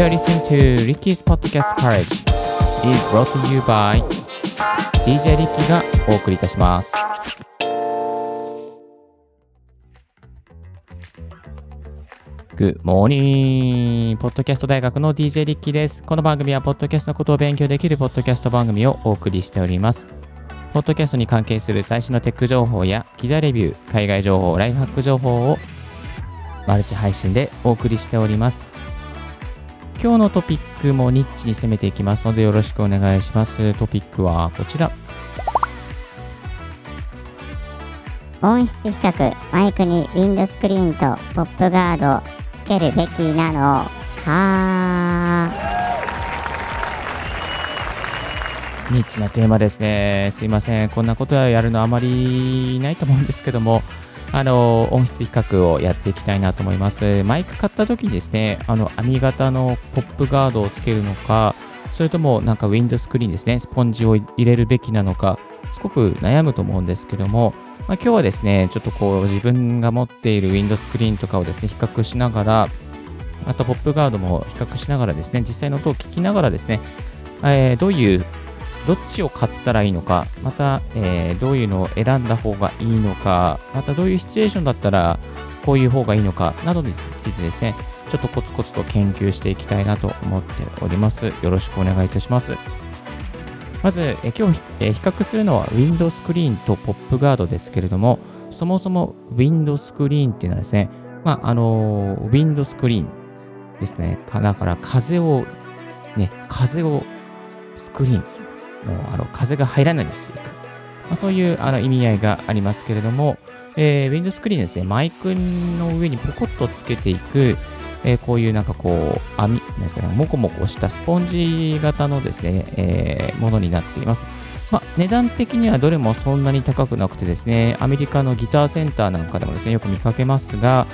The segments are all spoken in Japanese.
You're listening to Ricky's Podcast Courage is brought to you by DJ リッキーがお送りいたします。Good morning! ポッドキャスト大学の DJ リッキーです。この番組は、ポッドキャストのことを勉強できるポッドキャスト番組をお送りしております。ポッドキャストに関係する最新のテック情報や、機材レビュー、海外情報、ライフハック情報をマルチ配信でお送りしております。今日のトピックもニッチに攻めていきますのでよろしくお願いします。トピックはこちら。音質比較マイクにウィンドスクリーンとポップガードつけるべきなのかニッチなテーマですね。すいません。こんなことはやるのあまりないと思うんですけども、あの、音質比較をやっていきたいなと思います。マイク買った時にですね、あの、網型のポップガードをつけるのか、それともなんかウィンドスクリーンですね、スポンジを入れるべきなのか、すごく悩むと思うんですけども、まあ、今日はですね、ちょっとこう自分が持っているウィンドスクリーンとかをですね、比較しながら、またポップガードも比較しながらですね、実際の音を聞きながらですね、えーどういうどっちを買ったらいいのか、また、えーどういうのを選んだ方がいいのか、またどういうシチュエーションだったらこういう方がいいのかなどについてですね、ちょっとコツコツと研究していきたいなと思っております。よろしくお願いいたします。まず、え今日、え比較するのは Windows スクリーンとポップガードですけれども、そもそも Windows スクリーンっていうのはですね、まあ、あのー、Windows スクリーンですね。かだから風を、ね、風をスクリーンする。もうあの風が入らないようにしていく。まあ、そういうあの意味合いがありますけれども、えー、Windows スクリーンですね、マイクの上にポコッとつけていく、えーこういうなんかこう、網、なんですかね、もこもこしたスポンジ型のですね、えーものになっています。まあ、値段的にはどれもそんなに高くなくてですね、アメリカのギターセンターなんかでもですね、よく見かけますが、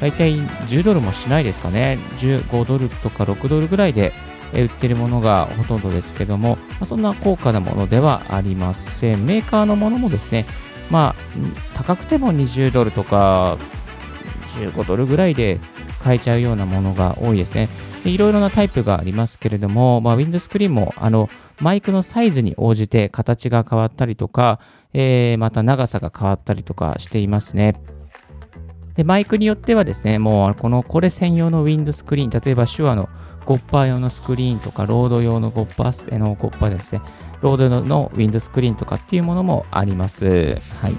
だいたい10ドルもしないですかね、15ドルとか6ドルぐらいで売ってるものがほとんどですけども、まそんな高価なものではありません。メーカーのものもですね、まあ、高くても20ドルとか15ドルぐらいで買えちゃうようなものが多いですね。でいろいろなタイプがありますけれども、まあ、ウィンドスクリーンもあのマイクのサイズに応じて形が変わったりとか、えーまた長さが変わったりとかしていますね。で、マイクによってはですね、もうこのこれ専用のウィンドスクリーン、例えば手話のゴッパー用のスクリーンとか、ロード用のゴッパー、えのゴッパーですね、ロードのウィンドスクリーンとかっていうものもあります。はい。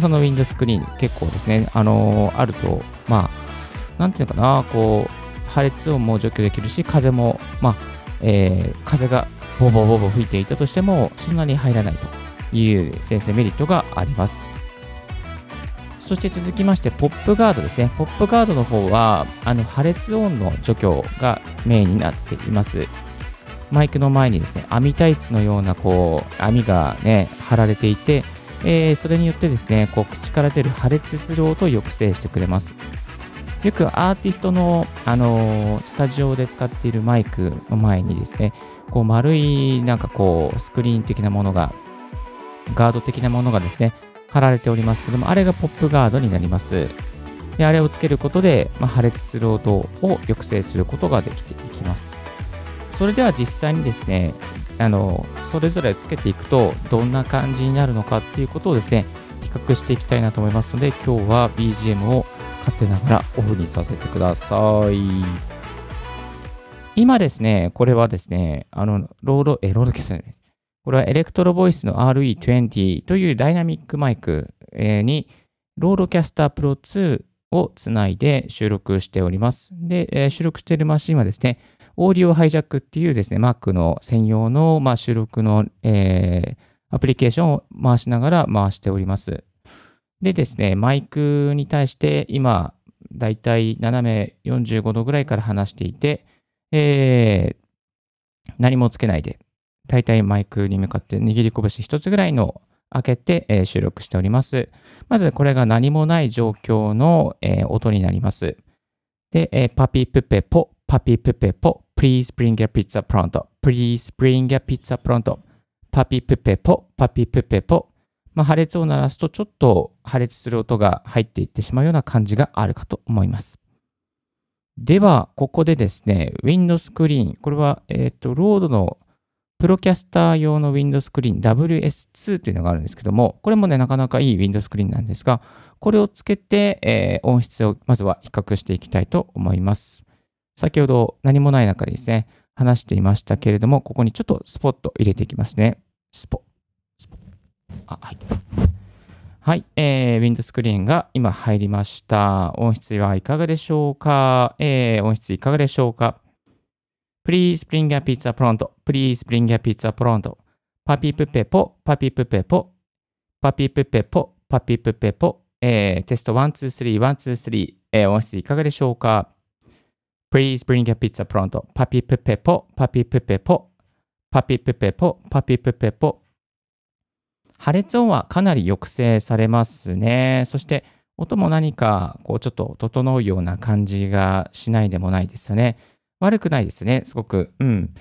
そのウィンドスクリーン結構ですね、あのーあると、まあ、なんていうのかな、こう、破裂音も除去できるし、風も、まあ、えー風がボボボボ吹いていたとしても、そんなに入らないという先生メリットがあります。そして続きまして、ポップガードですね。ポップガードの方は、あの破裂音の除去がメインになっています。マイクの前にですね、網タイツのようなこう網がね、貼られていて、えーそれによってですね、こう口から出る破裂する音を抑制してくれます。よくアーティストの、あのースタジオで使っているマイクの前にですね、こう丸いなんかこうスクリーン的なものが、ガード的なものがですね、貼られておりますけども、あれがポップガードになります。で、あれをつけることで、まあ、破裂する音を抑制することができていきます。それでは実際にですね、あの、それぞれつけていくと、どんな感じになるのかっていうことをですね、比較していきたいなと思いますので、今日は BGM を勝手ながらオフにさせてください。今ですね、これはですね、あの、ロード、え、ロードですね。これはエレクトロボイスの RE20 というダイナミックマイクに、ロードキャスタープロ2をつないで収録しております。で、収録しているマシンはですね、オーディオハイジャックっていうですね、Mac の専用の、まあ、収録の、えーアプリケーションを回しながら回しております。でですね、マイクに対して今、だいたい斜め45度ぐらいから離していて、えー何もつけないで、だいたいマイクに向かって握り拳一つぐらいの開けて、収録しております。まずこれが何もない状況の、音になります。で、パピプペポ、パピプペポ、please bring a pizza pronto, please bring a pizza pronto, パピプペポ、パピプペポ。まあ、破裂を鳴らすとちょっと破裂する音が入っていってしまうような感じがあるかと思います。では、ここでですね、ウィンドスクリーン。これは、えっ、と、ロードのプロキャスター用のウィンドスクリーン WS2 というのがあるんですけども、これもね、なかなかいいウィンドスクリーンなんですが、これをつけて、えー、音質をまずは比較していきたいと思います。先ほど何もない中でですね、話していましたけれども、ここにちょっとスポット入れていきますね。スポ。スポあ、はい。はい、えー、ウィンドスクリーンが今入りました。音質はいかがでしょうか、えー、音質いかがでしょうか？Please bring a pizza pronto. Please bring a pizza pronto. パピプペポ、パピプペポ、パピプペポ、パピプペポ。えー、テスト1、2、3、1、2、3。えー、音質いかがでしょうか Please bring a pizza pronto. パピプペポ、パピプペポ、パピプペポ、パピプペポ。破裂音はかなり抑制されますね。そして音も何かこうちょっと整うような感じがしないでもないですよね。悪くないですね、すごく。うん。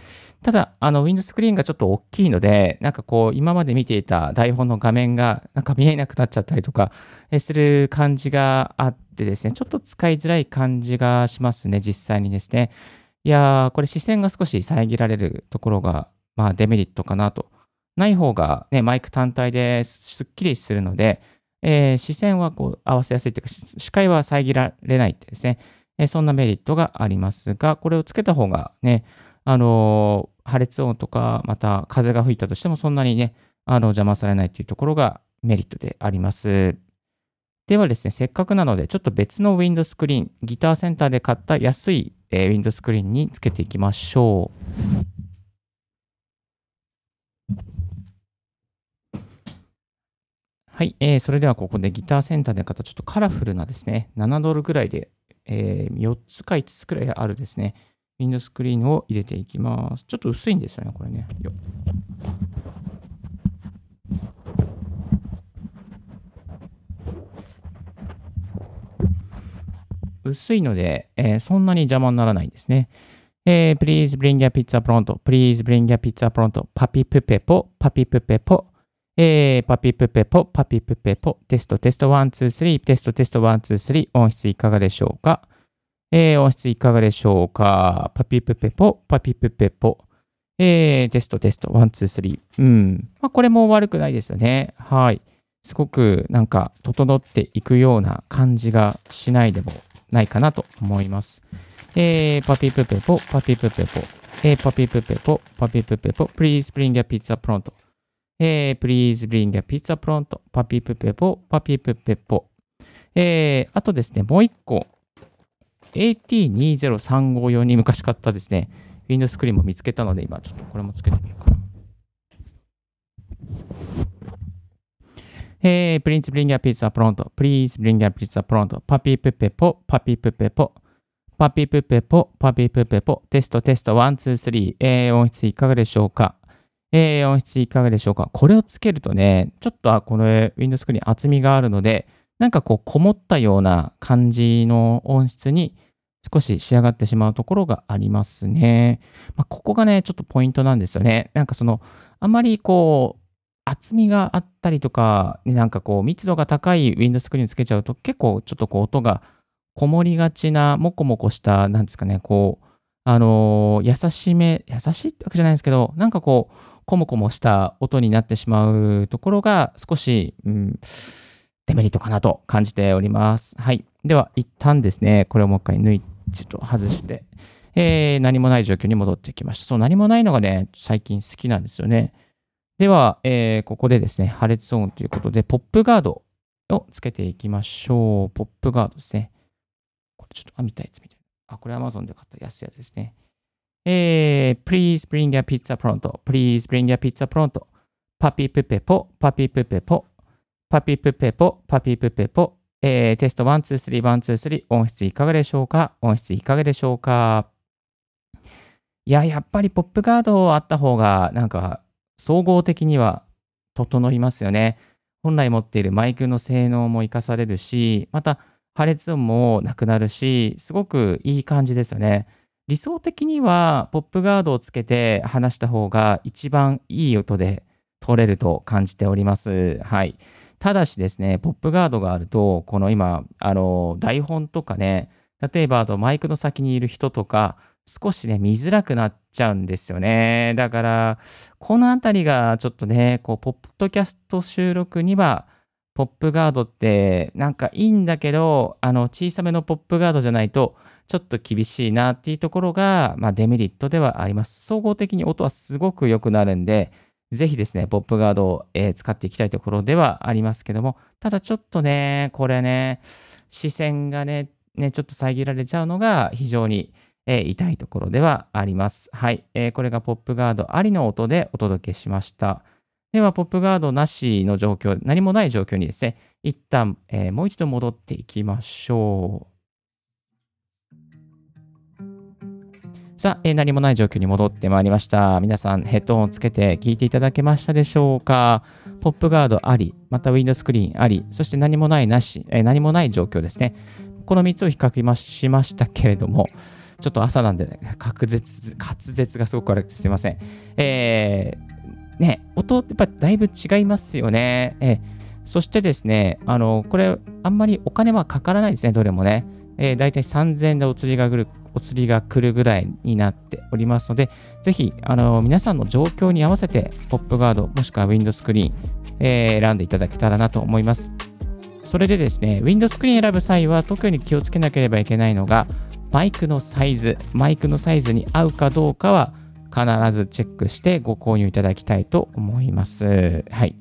ただ、あの、ウィンドスクリーンがちょっと大きいので、なんかこう、今まで見ていた台本の画面が、なんか見えなくなっちゃったりとか、する感じがあってですね、ちょっと使いづらい感じがしますね、実際にですね。いやー、これ視線が少し遮られるところが、まあ、デメリットかなと。ない方が、ね、マイク単体ですっきりするので、えー、視線はこう合わせやすいというか、視界は遮られないってですね。えそんなメリットがありますが、これをつけた方がね、あの、破裂音とか、また風が吹いたとしてもそんなにね、あの邪魔されないというところがメリットであります。ではですね、せっかくなので、ちょっと別のウィンドスクリーン、ギターセンターで買った安い、えー、ウィンドスクリーンにつけていきましょう。はい、えー、それではここでギターセンターで買ったちょっとカラフルなですね、7ドルぐらいでえー、4つか5つくらいあるですね、ウィンドスクリーンを入れていきます。ちょっと薄いんですよね、これね。よ薄いので、えー、そんなに邪魔にならないんですね。えー、please bring your pizza pronto. Please bring your pizza pronto. パピプペポ、パピプペポ。えー、パピプペポ、パピプペポ、テスト、テスト、 one、two、three、テスト、テスト、 one、two、three、音質いかがでしょうか？えー、音質いかがでしょうか？パピプペポ、パピプペポ、えー、テスト、テスト、 one、two、three。うん。まあ、これも悪くないですよね。はい。すごくなんか整っていくような感じがしないでもないかなと思います。えー、パピプペポ、パピプペポ、えー、パピプペポ、パピプペポ、please bring a pizza pronto. えー、please bring a pizza pronto, パピプペポ、パピプペポ。えー、あとですね、もう一個。AT2035 用に昔買ったですね、ウィンドスクリーンも見つけたので、今ちょっとこれもつけてみようかな。えー、please bring a pizza pronto. Please bring a pizza pronto, パピプペポ、パピプペポ。パピプペポ、パピプペポ。テスト、テスト、 one、two、three。えー、音質いかがでしょうか？えー、音質いかがでしょうか？これをつけるとね、ちょっとこの Windows スクリーン厚みがあるので、なんかこう、こもったような感じの音質に少し仕上がってしまうところがありますね。まあ、ここがね、ちょっとポイントなんですよね。なんかその、あんまりこう、厚みがあったりとか、なんかこう、密度が高い Windows スクリーンつけちゃうと、結構ちょっとこう、音がこもりがちな、もこもこした、なんですかね、こう、あのー、優しめ、優しいってわけじゃないんですけど、なんかこう、コモコモした音になってしまうところが少し、うん、デメリットかなと感じております。はい。では、一旦ですね、これをもう一回抜い、ちょっと外して、えー、何もない状況に戻ってきました。そう、何もないのがね、最近好きなんですよね。では、えー、ここでですね、破裂音ということで、ポップガードをつけていきましょう。ポップガードですね。これちょっと、あ、見たいやつみたいな。あ、これ Amazon で買った安いやつですね。えー、please bring a pizza pronto. Please bring a pizza pronto. パピプペポ、パピプペポ、パピプペポ、パピプペポ。えー、テスト1、2、3、1、2、3。音質いかがでしょうか？音質いかがでしょうか？いや、やっぱりポップガードあった方が、なんか、総合的には整いますよね。本来持っているマイクの性能も活かされるし、また破裂音もなくなるし、すごくいい感じですよね。理想的にはポップガードをつけて話した方が一番いい音で取れると感じております。はい。ただしですね、ポップガードがあると、この今、あの、台本とかね、例えば、あとマイクの先にいる人とか、少しね、見づらくなっちゃうんですよね。だから、このあたりがちょっとね、こう、ポッドキャスト収録には、ポップガードってなんかいいんだけど、あの、小さめのポップガードじゃないと、ちょっと厳しいなっていうところが、まあ、デメリットではあります。総合的に音はすごく良くなるんで、ぜひですね、ポップガードを、えー、使っていきたいところではありますけども、ただちょっとね、これね、視線がね、ね、ちょっと遮られちゃうのが非常に、えー、痛いところではあります。はい、えー、これがポップガードありの音でお届けしました。では、ポップガードなしの状況、何もない状況にですね、一旦、えー、もう一度戻っていきましょう。さあ、えー、何もない状況に戻ってまいりました。皆さん、ヘッドホンをつけて聞いていただけましたでしょうか？ポップガードあり、またウィンドスクリーンあり、そして何もないなし、えー、何もない状況ですね。この3つを比較しましたけれども、ちょっと朝なんでね、滑舌、滑舌がすごく悪くてすいません。えー、ね、音ってやっぱだいぶ違いますよね。え、そしてですね、あの、これ、あんまりお金はかからないですね、どれもね。えー、大体3000円でお釣りが来るお釣りが来るぐらいになっておりますので、ぜひ、あの、皆さんの状況に合わせて、ポップガード、もしくはウィンドスクリーン、えー、選んでいただけたらなと思います。それでですね、ウィンドスクリーン選ぶ際は特に気をつけなければいけないのが、マイクのサイズ、マイクのサイズに合うかどうかは必ずチェックしてご購入いただきたいと思います。はい。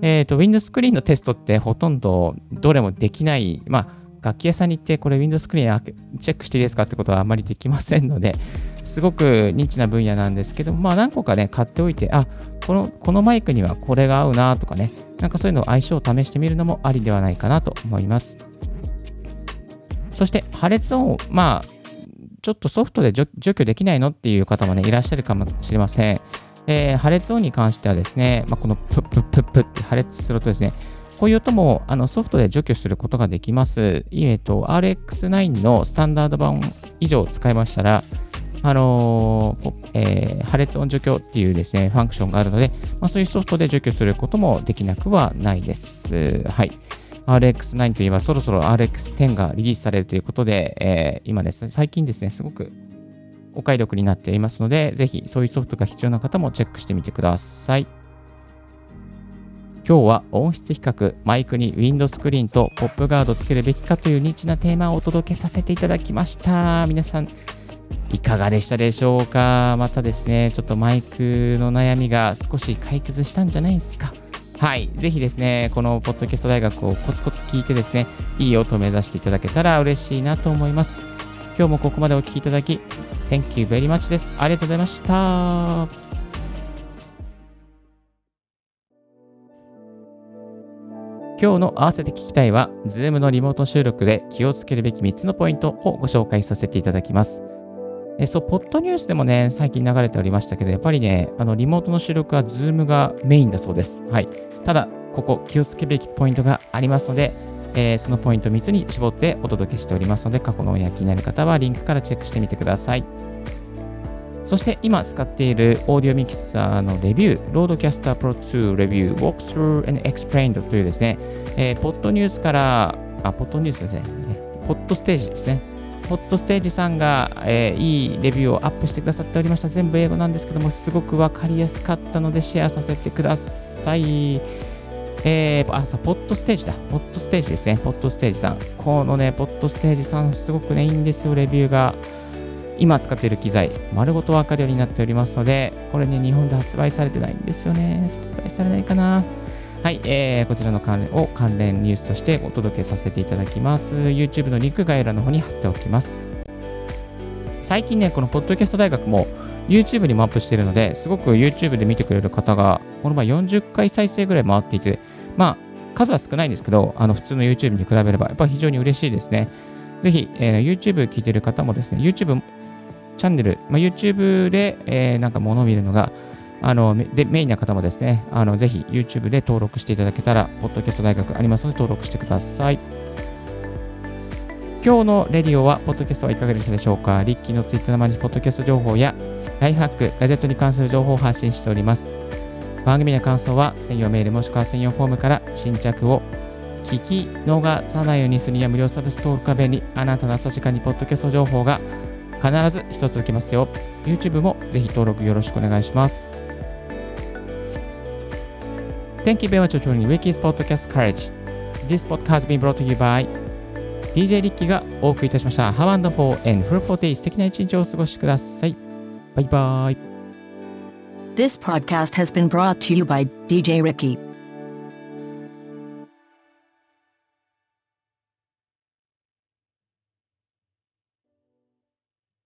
えっ、ー、と、ウィンドスクリーンのテストってほとんどどれもできない、まあ、楽器屋さんに行ってこれ Windows スクリーンチェックしていいですかってことはあまりできませんので、すごくニッチな分野なんですけど、まあ何個かね、買っておいて、あ、このこのマイクにはこれが合うなとかね、なんかそういうのを相性を試してみるのもありではないかなと思います。そして破裂音、まあ、ちょっとソフトで除去できないのっていう方もね、いらっしゃるかもしれません。えー、破裂音に関してはですね、まあ、このプップップップって破裂するとですね、こういう音もあのソフトで除去することができます。えっと、RX9 のスタンダード版以上使いましたら、あのー、えー、破裂音除去っていうですね、ファンクションがあるので、まあ、そういうソフトで除去することもできなくはないです。はい。RX9 といえばそろそろ RX10 がリリースされるということで、えー、今ですね、最近ですね、すごくお買い得になっていますので、ぜひそういうソフトが必要な方もチェックしてみてください。今日は音質比較、マイクにウィンドスクリーンとポップガードつけるべきかというニッチなテーマをお届けさせていただきました。皆さん、いかがでしたでしょうか？またですね、ちょっとマイクの悩みが少し解決したんじゃないですか？はい。ぜひですね、このポッドキャスト大学をコツコツ聞いてですね、いい音を目指していただけたら嬉しいなと思います。今日もここまでお聴きいただき、Thank you very much です。ありがとうございました。今日の合わせて聞きたいは、Zoom のリモート収録で気をつけるべき3つのポイントをご紹介させていただきます。えそう、ポッドニュースでもね、最近流れておりましたけど、やっぱりね、あの、リモートの収録は Zoom がメインだそうです。はい。ただ、ここ気をつけるべきポイントがありますので、えー、そのポイント3つに絞ってお届けしておりますので、過去のおや気になる方はリンクからチェックしてみてください。そして今使っているオーディオミキサーのレビュー、ロードキャスター Pro 2 Review Walkthrough and Explained というですね、えー、ポッドニュースから、あ、ポッドニュースですね、ポッドステージですね。ポッドステージさんが、えー、いいレビューをアップしてくださっておりました。全部英語なんですけども、すごくわかりやすかったのでシェアさせてください。えー、あ、さ、ポッドステージだ。ポッドステージですね。ポッドステージさん。このね、ポッドステージさん、すごくね、いいんですよ、レビューが。今使っている機材、丸ごとわかるようになっておりますので、これね、日本で発売されてないんですよね。発売されないかな。はい、えー、こちらの関連を関連ニュースとしてお届けさせていただきます。YouTube のリンク概要欄の方に貼っておきます。最近ね、このポッドキャスト大学も YouTube にもアップしているので、すごく YouTube で見てくれる方が、この前40回再生ぐらい回っていて、まあ、数は少ないんですけど、あの普通の YouTube に比べれば、やっぱ非常に嬉しいですね。ぜひ、えー、YouTube 聞いてる方もですね、YouTube チャンネル、まあ、YouTube で、えー、なんか物を見るのが、あのでメインな方もですね、あのぜひ YouTube で登録していただけたら、ポッドキャスト大学ありますので登録してください。今日のレディオは、ポッドキャストはいかがでしたでしょうか？リッキーのツイッターの毎日ポッドキャスト情報や、ライフハック、ガジェットに関する情報を発信しております。番組の感想は、専用メールもしくは専用フォームから新着を聞き逃さないようにするには無料サブス登録画面にあなたの朝時間にポッドキャスト情報が必ず一つ来ますよ。YouTube もぜひ登録よろしくお願いします。Thank you very much for joining Wiki's Podcast Courage. This podcast has been brought to you by DJ リッキーがお送りいたしました。Have a wonderful and fruitful days 素敵な一日をお過ごしください。バイバイ。This podcast has been brought to you by DJ Ricky.